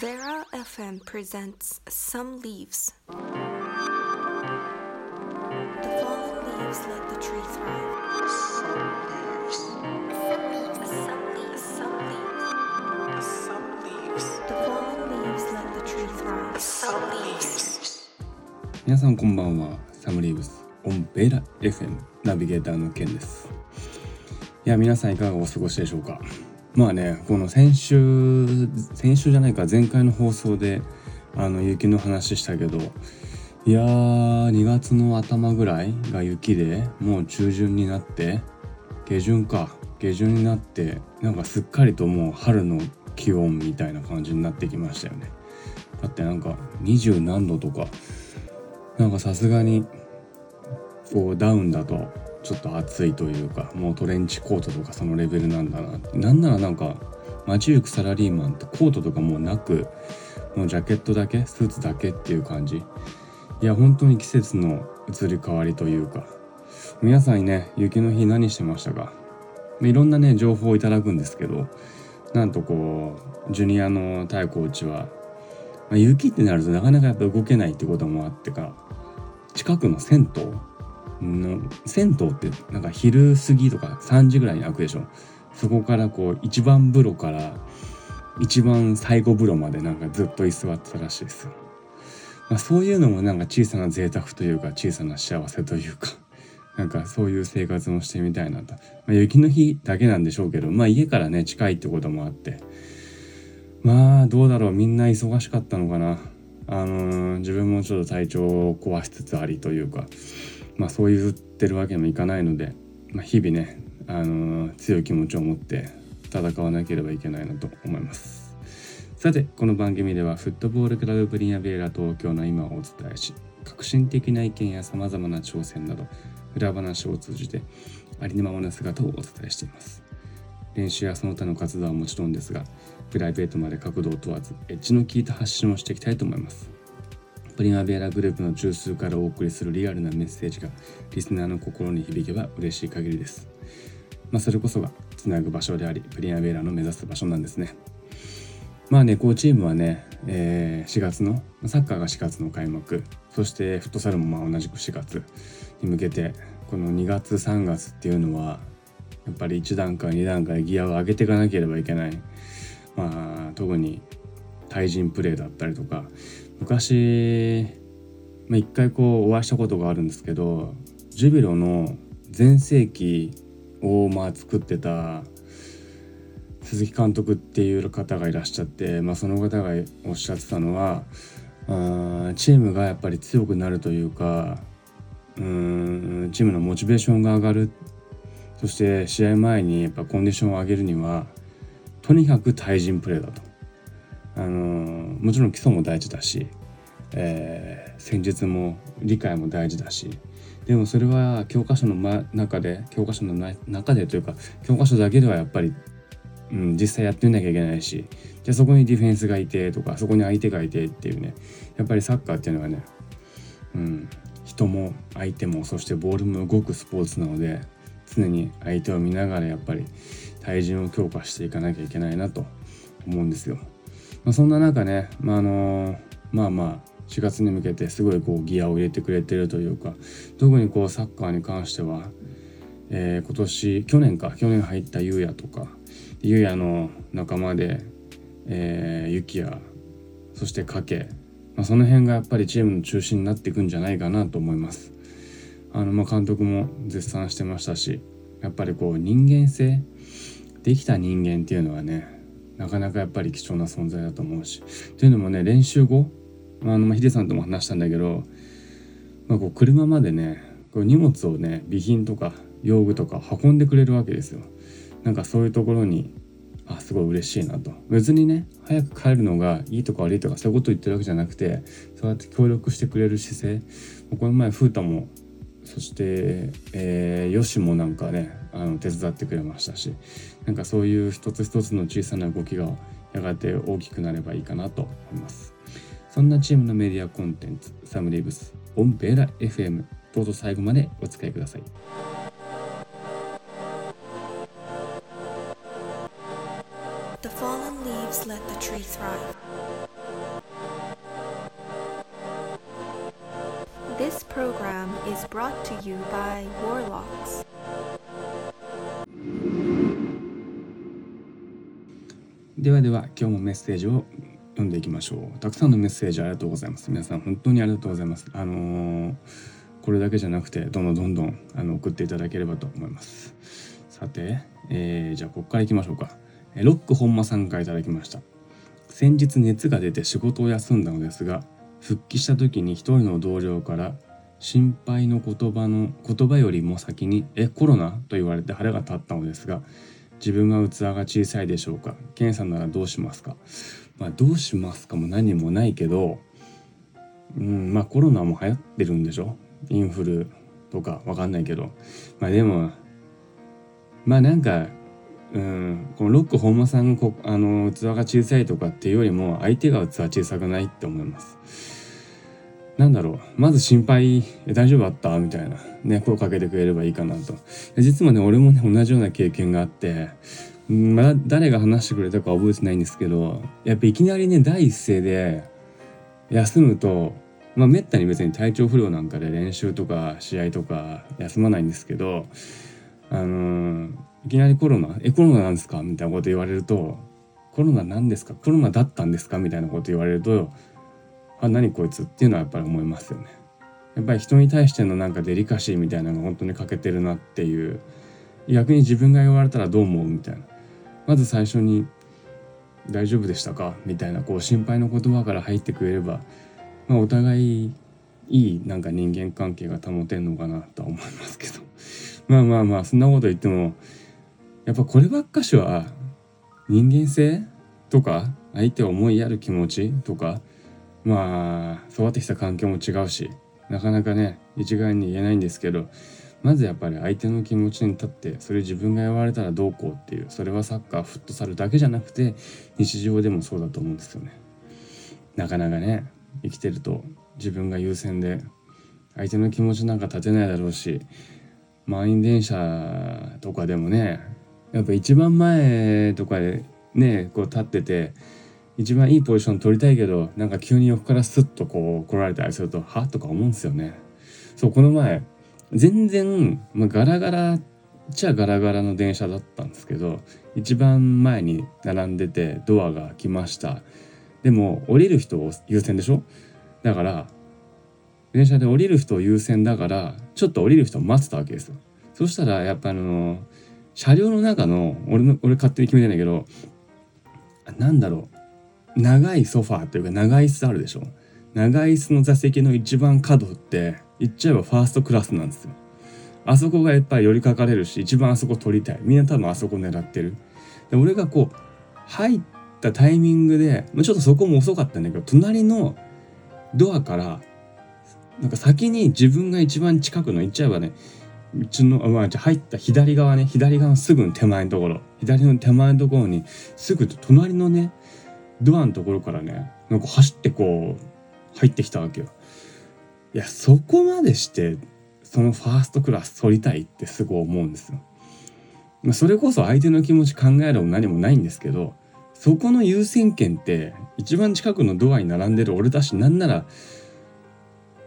Vera FM presents Some Leaves. The fallen leaves let the tree thrive. Some leaves. Some leaves. Some leaves. Some leaves. The fallen leaves let the tree thrive. Some leaves. 皆さんこんばんはサムリーブスオンベラ FM ナビゲーターのケンですいや皆さんいかがお過ごしでしょうかまあねこの先週先週じゃないか前回の放送であの雪の話したけどいやー2月の頭ぐらいが雪でもう中旬になって下旬か下旬になってなんかすっかりともう春の気温みたいな感じになってきましたよね。だってなんか20何度とかなんかさすがにこうダウンだとちょっと暑いというかもうトレンチコートとかそのレベルなんだななんならなんか街行くサラリーマンってコートとかもうなくもうジャケットだけスーツだけっていう感じ。いや本当に季節の移り変わりというか皆さんにね雪の日何してましたか？いろんなね情報をいただくんですけどなんとこうジュニアの太コーチはまあ、雪ってなるとなかなかやっぱ動けないってこともあってか近くの銭湯の銭湯ってなんか昼過ぎとか3時ぐらいに開くでしょ。そこからこう一番風呂から一番最後風呂までなんかずっと居座ってたらしいですよ、まあ、そういうのもなんか小さな贅沢というか小さな幸せというか なんかそういう生活もしてみたいなと、まあ、雪の日だけなんでしょうけどまあ家からね近いってこともあって。まあどうだろう。みんな忙しかったのかな。あのー自分もちょっと体調を壊しつつありというか。まあそう言ってるわけにもいかないので、まあ、日々ね、あのー強い気持ちを持って戦わなければいけないなと思います。さてこの番組ではフットボールクラブプリンアベーラ東京の今をお伝えし革新的な意見やさまざまな挑戦など裏話を通じてありのままの姿をお伝えしています。練習やその他の活動はもちろんですがプライベートまで角度を問わずエッジの効いた発信をしていきたいと思います。プリマベラグループの中枢からお送りするリアルなメッセージがリスナーの心に響けば嬉しい限りです。まあそれこそがつなぐ場所でありプリマベラの目指す場所なんですね。まあねこうチームはね、えー4月のサッカーが4月の開幕。そしてフットサルもまあ同じく4月に向けてこの2月3月っていうのはやっぱり1段階2段階ギアを上げていかなければいけない。まあ特に対人プレーだったりとか昔、まあ、一回こうお会いしたことがあるんですけどジュビロの全盛期をまあ作ってた鈴木監督っていう方がいらっしゃって、まあ、その方がおっしゃってたのはあーチームがやっぱり強くなるというかうんチームのモチベーションが上がるそして試合前にやっぱコンディションを上げるにはとにかく対人プレーだと。あのもちろん基礎も大事だし、えー戦術も理解も大事だしでもそれは教科書の、ま、中で教科書のな中でというか教科書だけではやっぱり、うん、実際やってみなきゃいけないしじゃあそこにディフェンスがいてとかそこに相手がいてっていうねやっぱりサッカーっていうのはね、うん、人も相手もそしてボールも動くスポーツなので常に相手を見ながらやっぱり対人を強化していかなきゃいけないなと思うんですよ。まあ、そんな中ね、まああのまあまあ4月に向けてすごいこうギアを入れてくれてるというか特にこうサッカーに関しては、えー今年去年か去年入ったゆうやとかゆうやの仲間で、えー、ゆきやそしてかけ、まあ、その辺がやっぱりチームの中心になっていくんじゃないかなと思います。あのまあ監督も絶賛してましたしやっぱりこう人間性できた人間っていうのはねなかなかやっぱり貴重な存在だと思うし。というのもね練習後あの、まあ、ヒデさんとも話したんだけど、まあ、こう車までねこう荷物をね備品とか用具とか運んでくれるわけですよ。なんかそういうところにあすごい嬉しいなと。別にね早く帰るのがいいとか悪いとかそういうこと言ってるわけじゃなくてそうやって協力してくれる姿勢。この前風太もそして、えー、よしもなんかねあの手伝ってくれましたしなんかそういう一つ一つの小さな動きがやがて大きくなればいいかなと思いますそんなチームのメディアコンテンツサムリーブスオンベーラ FM どうぞ最後までお付き合いください The fallen leaves let the tree Street Thrive. This program is brought to you by Warlocks. ではでは今日もメッセージを読んでいきましょう。たくさんのメッセージありがとうございます。皆さん本当にありがとうございます。あのーこれだけじゃなくてどんどんどんどんあの送っていただければと思います。さて、えーじゃあここからいきましょうか。ロック本間さんからいただきました。先日熱が出て仕事を休んだのですが復帰した時に一人の同僚から心配の言葉の言葉よりも先に「えコロナ?」と言われて腹が立ったのですが自分は器が小さいでしょうか？ケンさんならどうしますか？まあどうしますかも何もないけどうんまあコロナも流行ってるんでしょ？インフルとかわかんないけど。まあでもまあなんかうんこのロック本間さんこあの器が小さいとかっていうよりも相手が器小さくないって思います。なんだろうまず心配「大丈夫だった?」みたいなね声かけてくれればいいかなと実はね俺もね同じような経験があってまだ誰が話してくれたか覚えてないんですけどやっぱいきなりね第一声で休むとまあめったに別に体調不良なんかで練習とか試合とか休まないんですけどあのーいきなりコロナ「えコロナなんですか?」みたいなこと言われると「コロナなんですか？コロナだったんですか?」みたいなこと言われると「あ何こいつ」っていうのはやっぱり思いますよね。やっぱり人に対してのなんかデリカシーみたいなのが本当に欠けてるなっていう逆に自分が言われたらどう思うみたいなまず最初に「大丈夫でしたか?」みたいなこう心配の言葉から入ってくれれば、まあ、お互いいいなんか人間関係が保てんのかなとは思いますけど まあまあまあそんなこと言ってもやっぱこればっかしは人間性とか相手を思いやる気持ちとかまあ育ってきた環境も違うしなかなかね一概に言えないんですけどまずやっぱり相手の気持ちに立ってそれ自分が言われたらどうこうっていうそれはサッカーフットサルだけじゃなくて日常でもそうだと思うんですよね。なかなかね生きてると自分が優先で相手の気持ちなんか立てないだろうし満員電車とかでもねやっぱ一番前とかでねこう立ってて一番いいポジション取りたいけどなんか急に横からスッとこう来られたりするとは？とか思うんですよね。そうこの前全然、まあ、ガラガラっちゃガラガラの電車だったんですけど一番前に並んでてドアが開きました。でも降りる人を優先でしょ？だから電車で降りる人を優先だからちょっと降りる人を待ってたわけですよ。そしたらやっぱあの車両の中の俺の俺勝手に決めてんだけどなんだろう。長いソファーというか長い椅子あるでしょ？長い椅子の座席の一番角って言っちゃえばファーストクラスなんですよ。あそこがやっぱり寄りかかれるし一番あそこ取りたい。みんな多分あそこ狙ってる。で俺がこう入ったタイミングでまあちょっとそこも遅かったんだけど隣のドアからなんか先に自分が一番近くの言っちゃえばねうちの、まあ、じゃあ入った左側ね左側のすぐの手前のところ。左の手前のところにすぐ隣のねドアのところからねなんか走ってこう入ってきたわけよ。いやそこまでしてそのファーストクラス取りたいってすごい思うんですよ。まあ、それこそ相手の気持ち考えるも何もないんですけどそこの優先権って一番近くのドアに並んでる俺だしなんなら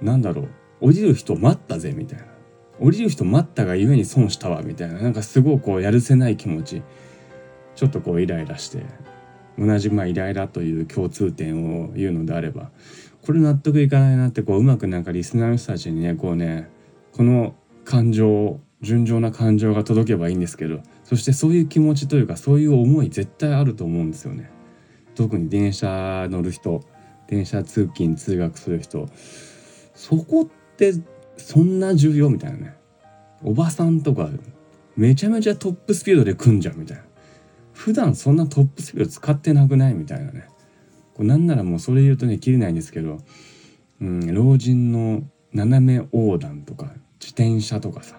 なんだろう降りる人待ったぜみたいな降りる人待ったがゆえに損したわみたいななんかすごいこうやるせない気持ちちょっとこうイライラして同じまあイライラという共通点を言うのであればこれ納得いかないなってこううまくなんかリスナーの人たちにねこうねこの感情純情な感情が届けばいいんですけどそしてそういう気持ちというかそういう思い絶対あると思うんですよね。特に電車乗る人電車通勤通学する人そこってそんな重要みたいなねおばさんとかめちゃめちゃトップスピードで来んじゃんみたいな普段そんなトップスピード使ってなくない？みたいなね。こうなんならもうそれ言うとね切れないんですけど、うん、老人の斜め横断とか自転車とかさ。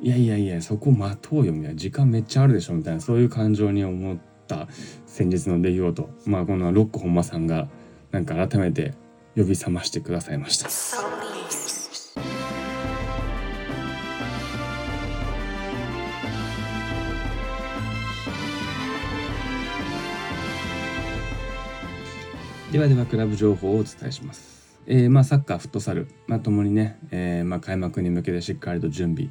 いやいやいやそこ待とうよみたいな。時間めっちゃあるでしょみたいな。そういう感情に思った先日の出来事。まあこのロック本間さんがなんか改めて呼び覚ましてくださいました。ではではクラブ情報をお伝えします。えーまあ、サッカー、フットサル、まあ、ともにね、えーまあ、開幕に向けてしっかりと準備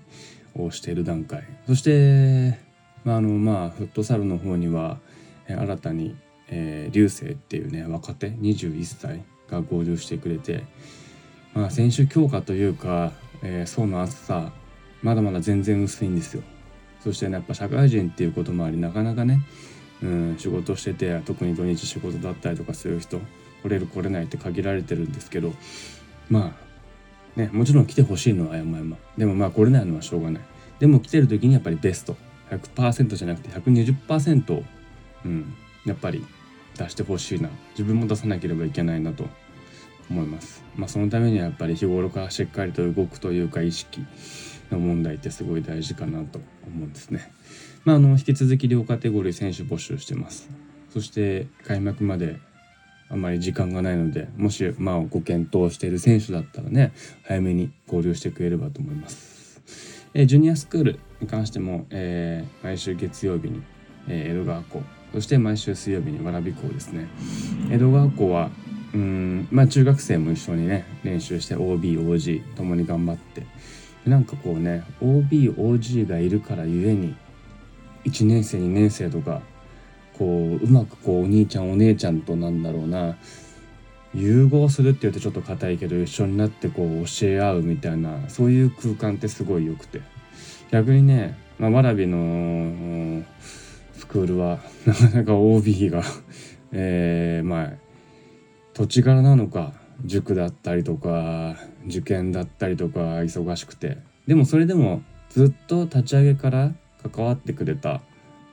をしている段階そして、まああのまあ、フットサルの方には、えー新たに、えー、流星っていうね若手21歳が合流してくれて、まあ、選手強化というか、えー層の厚さまだまだ全然薄いんですよ。そしてねやっぱ社会人っていうこともありなかなかねうん、仕事してて特に土日仕事だったりとかする人来れる来れないって限られてるんですけどまあねもちろん来てほしいのは山々でもまあ来れないのはしょうがない。でも来てる時にやっぱりベスト。100%じゃなくて120%を、うん、やっぱり出してほしいな。自分も出さなければいけないなと。思います。まあそのためにはやっぱり日頃からしっかりと動くというか意識の問題ってすごい大事かなと思うんですね。まあ、あの引き続き両カテゴリー選手募集してます。そして開幕まであまり時間がないのでもし、まあ、ご検討している選手だったらね早めに合流してくれればと思います、えージュニアスクールに関しても、えー毎週月曜日に、えー江戸川校そして毎週水曜日に蕨校ですね。江戸川校はうんまあ中学生も一緒にね練習して OBOG ともに頑張って。でなんかこうね OBOG がいるからゆえに1年生2年生とかこううまくこうお兄ちゃんお姉ちゃんとなんだろうな融合するって言うとちょっと硬いけど一緒になってこう教え合うみたいなそういう空間ってすごい良くて。逆にね、まあ、わらびのスクールはなかなか OB がえーまあ土地柄なのか塾だったりとか受験だったりとか忙しくて。でもそれでもずっと立ち上げから関わってくれた、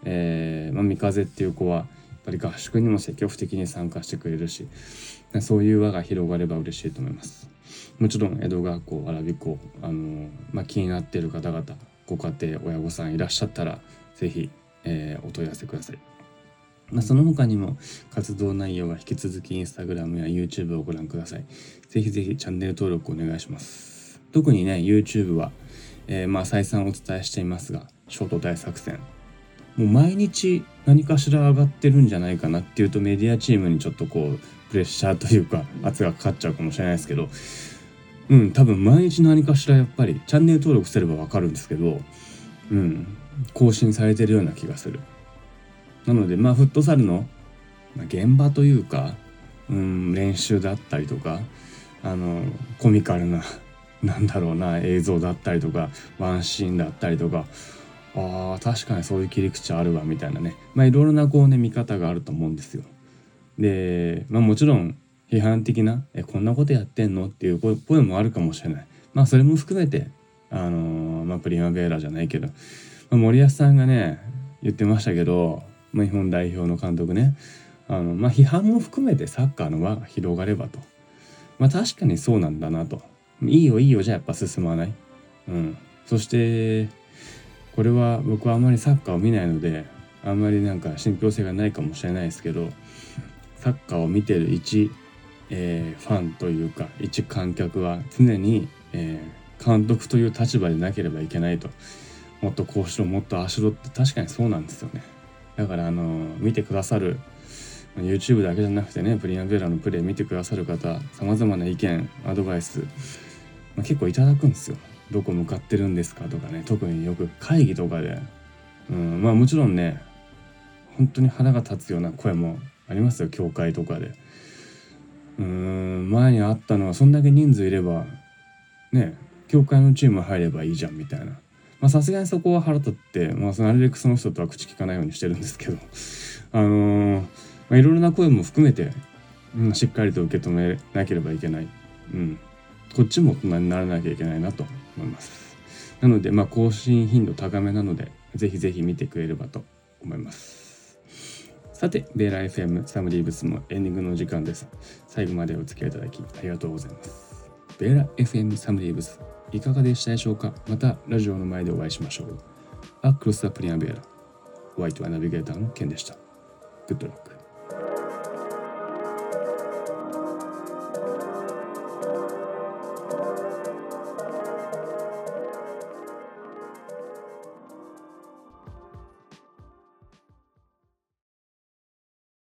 えーまあ、三風っていう子はやっぱり合宿にも積極的に参加してくれるしそういう輪が広がれば嬉しいと思いますもちろん江戸川校蕨校あの、まあ、気になっている方々ご家庭親御さんいらっしゃったら是非、えーお問い合わせくださいまあ、その他にも活動内容は引き続きインスタグラムや YouTube をご覧ください。ぜひぜひチャンネル登録お願いします。特にね YouTube は、えーまあ再三お伝えしていますがショート大作戦。もう毎日何かしら上がってるんじゃないかなっていうとメディアチームにちょっとこうプレッシャーというか圧がかかっちゃうかもしれないですけど。うん多分毎日何かしらやっぱりチャンネル登録すればわかるんですけど。うん更新されてるような気がする。なのでまあフットサルの現場というか、うん、練習だったりとかあのコミカルななんだろうな映像だったりとかワンシーンだったりとかあー確かにそういう切り口あるわみたいなねまあいろいろなこうね見方があると思うんですよ。でまあもちろん批判的な「えこんなことやってんの?」っていう声もあるかもしれない。まあそれも含めてあのーまあプリマベーラじゃないけど、まあ、森保さんがね言ってましたけど、まあ、日本代表の監督ねあの、まあ、批判も含めてサッカーの輪が広がればと。まあ確かにそうなんだなと。いいよいいよじゃあやっぱ進まない。うん。そしてこれは僕はあまりサッカーを見ないのであんまりなんか信憑性がないかもしれないですけどサッカーを見てる一、えーファンというか一観客は常に、えー監督という立場でなければいけないと。もっとこうしろもっとあしろって確かにそうなんですよね。だからあの見てくださる YouTube だけじゃなくてねプリアンベラのプレイ見てくださる方さまざまな意見アドバイス、まあ、結構いただくんですよ。どこ向かってるんですかとかね特によく会議とかで、うん、まあもちろんね本当に腹が立つような声もありますよ教会とかで。うん前にあったのはそんだけ人数いればね教会のチーム入ればいいじゃんみたいな。まあさすがにそこは腹立って、まあ、なるべくその人とは口聞かないようにしてるんですけど。あのーまあ、いろいろな声も含めて、うん、しっかりと受け止めなければいけない、うん、こっちも大人にならなきゃいけないなと。思います。なのでまあ更新頻度高めなのでぜひぜひ見てくれればと思います。さてベーラ FM サムリーブスもエンディングの時間です。最後までお付き合いいただきありがとうございます。ベーラ FM サムリーブスいかがでしたでしょうか？またラジオの前でお会いしましょう。アクロス・アプリアンベーラ。ホワイトはナビゲーターのケンでした。グッドラック。